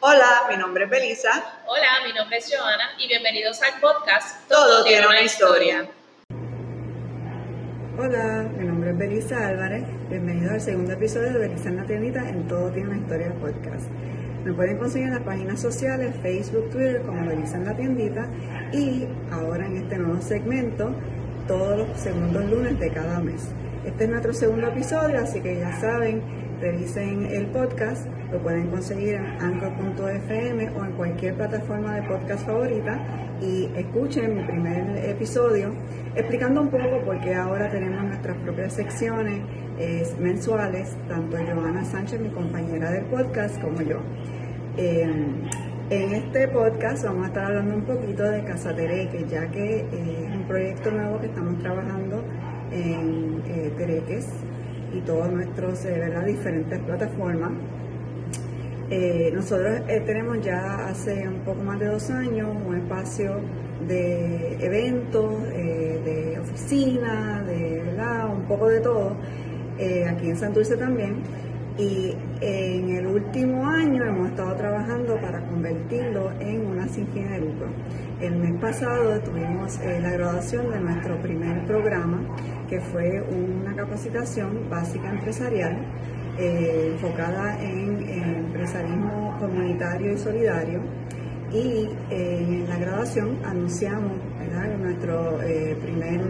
Hola, mi nombre es Belisa. Hola, mi nombre es Joana y bienvenidos al podcast Todo, tiene una historia. Hola, mi nombre es Belisa Álvarez. Bienvenidos al segundo episodio de Belisa en la tiendita en Todo tiene una historia podcast. Me pueden conseguir en las páginas sociales, Facebook, Twitter como Belisa en la tiendita y ahora en este nuevo segmento todos los segundos lunes de cada mes. Este es nuestro segundo episodio, así que ya saben, revisen el podcast, lo pueden conseguir en anchor.fm o en cualquier plataforma de podcast favorita y escuchen mi primer episodio explicando un poco por qué ahora tenemos nuestras propias secciones mensuales, tanto Joana Sánchez, mi compañera del podcast, como yo. Eh, en este podcast vamos a estar hablando un poquito de Casa Tereque, ya que eh, es un proyecto nuevo que estamos trabajando en eh, Tereques y todas nuestras diferentes plataformas. nosotros tenemos ya hace un poco más de dos años un espacio de eventos, de oficina, de un poco de todo, aquí en Santurce también y en el último año hemos estado trabajando para convertirlo en una sin de lucro. El mes pasado tuvimos eh, la graduación de nuestro primer programa, que fue una capacitación básica empresarial eh, enfocada en, empresarismo comunitario y solidario. Y eh, en la graduación anunciamos nuestro primer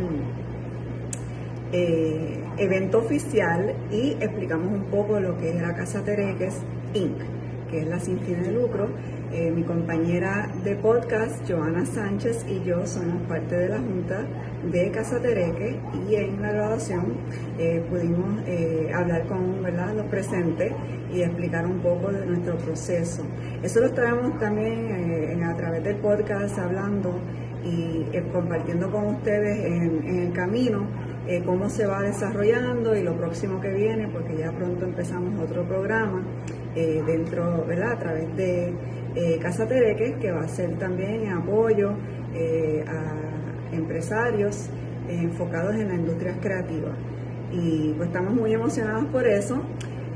evento oficial y explicamos un poco lo que es la Casa Tereques Inc., que es la sin fin de lucro. Eh, mi compañera de podcast, Joana Sánchez, y yo somos parte de la Junta de Casa Tereque y en la graduación eh, pudimos eh, hablar con ¿verdad? los presentes y explicar un poco de nuestro proceso. Eso lo traemos también a través del podcast, hablando y compartiendo con ustedes en, el camino cómo se va desarrollando y lo próximo que viene, porque ya pronto empezamos otro programa eh, dentro, ¿verdad? A través de eh, Casa Tereque, que va a ser también en apoyo a empresarios enfocados en las industrias creativas. Y pues estamos muy emocionados por eso.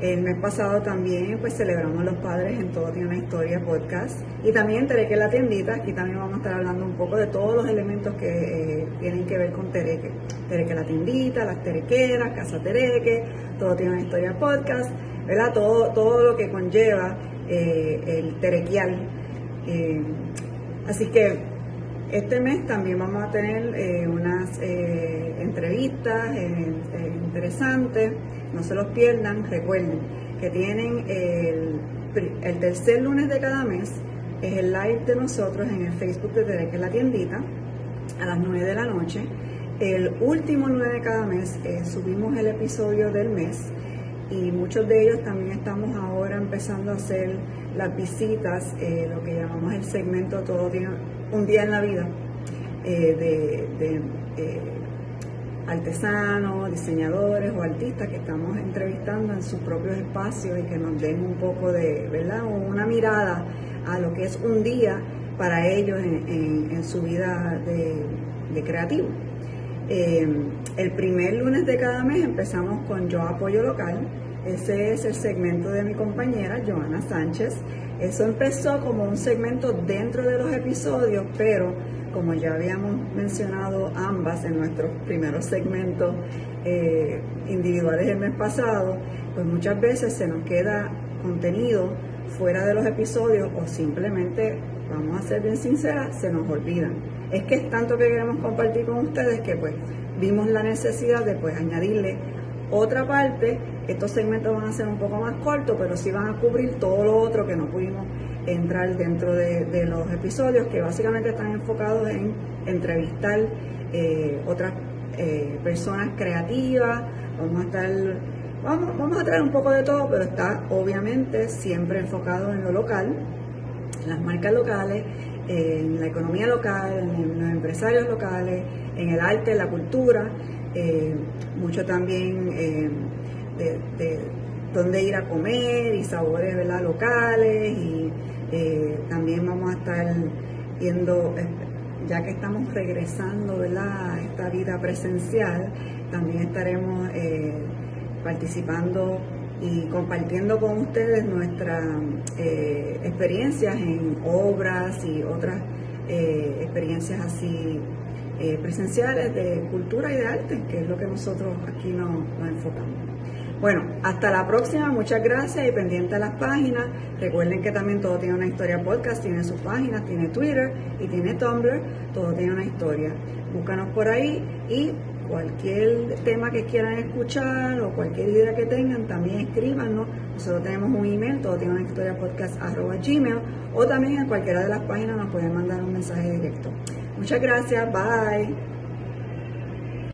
El mes pasado también pues celebramos los padres en Todo Tiene una Historia podcast y también Tereque la tiendita, aquí también vamos a estar hablando un poco de todos los elementos que eh, tienen que ver con Tereque. Tereque la tiendita, las terequeras, Casa Tereque, Todo Tiene una Historia podcast, ¿verdad? Todo, todo lo que conlleva eh, el terequial. Eh, así que este mes también vamos a tener unas entrevistas interesantes no se los pierdan, recuerden que tienen el, tercer lunes de cada mes, es el live de nosotros en el Facebook de Tereque la tiendita, a las 9 de la noche. El último 9 de cada mes eh, subimos el episodio del mes y muchos de ellos también estamos ahora empezando a hacer las visitas, eh, lo que llamamos el segmento Todo día, un día en la vida, eh, de artesanos, diseñadores o artistas que estamos entrevistando en sus propios espacios y que nos den un poco de, ¿verdad? Una mirada a lo que es un día para ellos en, su vida de, creativo. Eh, el primer lunes de cada mes empezamos con Yo Apoyo Local. Ese es el segmento de mi compañera, Joana Sánchez. Eso empezó como un segmento dentro de los episodios, pero como ya habíamos mencionado ambas en nuestros primeros segmentos eh, individuales del mes pasado, pues muchas veces se nos queda contenido fuera de los episodios o simplemente, vamos a ser bien sinceras, se nos olvidan. Es que es tanto que queremos compartir con ustedes que pues vimos la necesidad de pues añadirle otra parte. Estos segmentos van a ser un poco más cortos, pero sí van a cubrir todo lo otro que no pudimos entrar dentro de, los episodios que básicamente están enfocados en entrevistar eh, otras eh, personas creativas, vamos a estar, vamos, vamos a traer un poco de todo, pero está obviamente siempre enfocado en lo local, en las marcas locales, en la economía local, en los empresarios locales, en el arte, en la cultura, eh, mucho también de, de dónde ir a comer y sabores ¿verdad? locales y eh, también vamos a estar viendo, eh, ya que estamos regresando a esta vida presencial, también estaremos eh, participando y compartiendo con ustedes nuestras eh, experiencias en obras y otras eh, experiencias así eh, presenciales de cultura y de arte, que es lo que nosotros aquí nos, nos enfocamos. Bueno, hasta la próxima, muchas gracias y pendiente a las páginas. Recuerden que también todo tiene una historia podcast, tiene sus páginas, tiene Twitter y tiene Tumblr, todo tiene una historia. Búscanos por ahí y cualquier tema que quieran escuchar o cualquier idea que tengan, también escríbanos. Nosotros tenemos un email, todo tiene una historia podcast arroba gmail o también en cualquiera de las páginas nos pueden mandar un mensaje directo. Muchas gracias, bye.